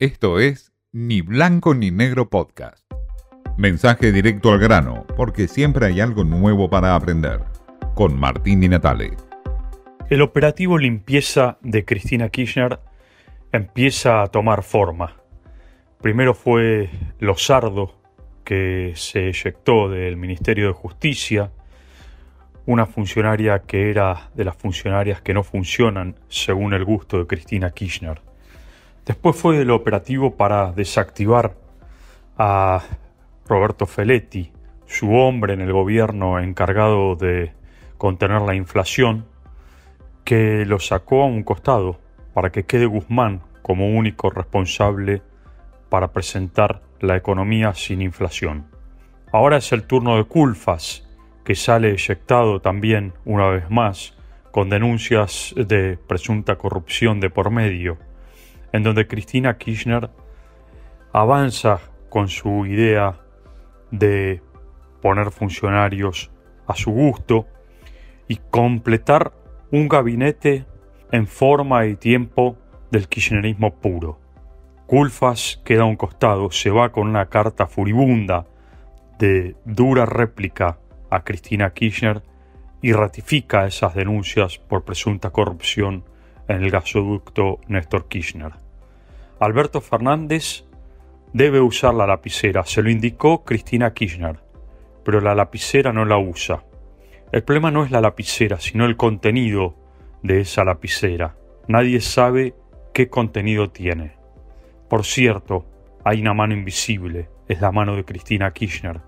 Esto es Ni Blanco ni Negro Podcast. Mensaje directo al grano, porque siempre hay algo nuevo para aprender. Con Martín Di Natale. El operativo limpieza de Cristina Kirchner empieza a tomar forma. Primero fue Lozardo, que se eyectó del Ministerio de Justicia, una funcionaria que era de las funcionarias que no funcionan según el gusto de Cristina Kirchner. Después fue el operativo para desactivar a Roberto Feletti, su hombre en el gobierno encargado de contener la inflación, que lo sacó a un costado para que quede Guzmán como único responsable para presentar la economía sin inflación. Ahora es el turno de Culfas, que sale eyectado también una vez más con denuncias de presunta corrupción de por medio, en donde Cristina Kirchner avanza con su idea de poner funcionarios a su gusto y completar un gabinete en forma y tiempo del kirchnerismo puro. Culfas queda a un costado, se va con una carta furibunda de dura réplica a Cristina Kirchner y ratifica esas denuncias por presunta corrupción en el gasoducto Néstor Kirchner. Alberto Fernández debe usar la lapicera, se lo indicó Cristina Kirchner, pero la lapicera no la usa. El problema no es la lapicera, sino el contenido de esa lapicera. Nadie sabe qué contenido tiene. Por cierto, hay una mano invisible, es la mano de Cristina Kirchner,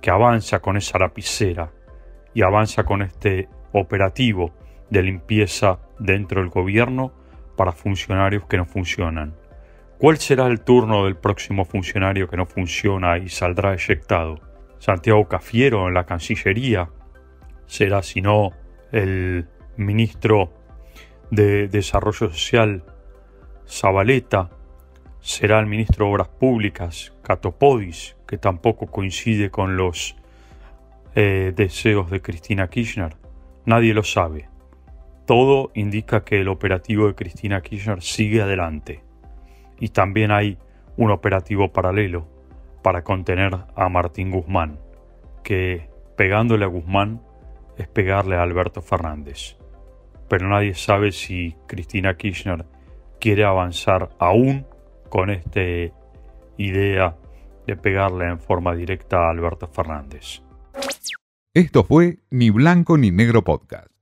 que avanza con esa lapicera y avanza con este operativo de limpieza dentro del gobierno para funcionarios que no funcionan. ¿Cuál será el turno del próximo funcionario que no funciona y saldrá eyectado? ¿Santiago Cafiero en la Cancillería? ¿Será si no el ministro de Desarrollo Social Zabaleta será el ministro de Obras Públicas, Catopodis, que tampoco coincide con los eh, deseos de Cristina Kirchner. Nadie lo sabe. Todo indica que el operativo de Cristina Kirchner sigue adelante. Y también hay un operativo paralelo para contener a Martín Guzmán, que pegándole a Guzmán es pegarle a Alberto Fernández. Pero nadie sabe si Cristina Kirchner quiere avanzar aún con esta idea de pegarle en forma directa a Alberto Fernández. Esto fue Ni Blanco ni Negro Podcast.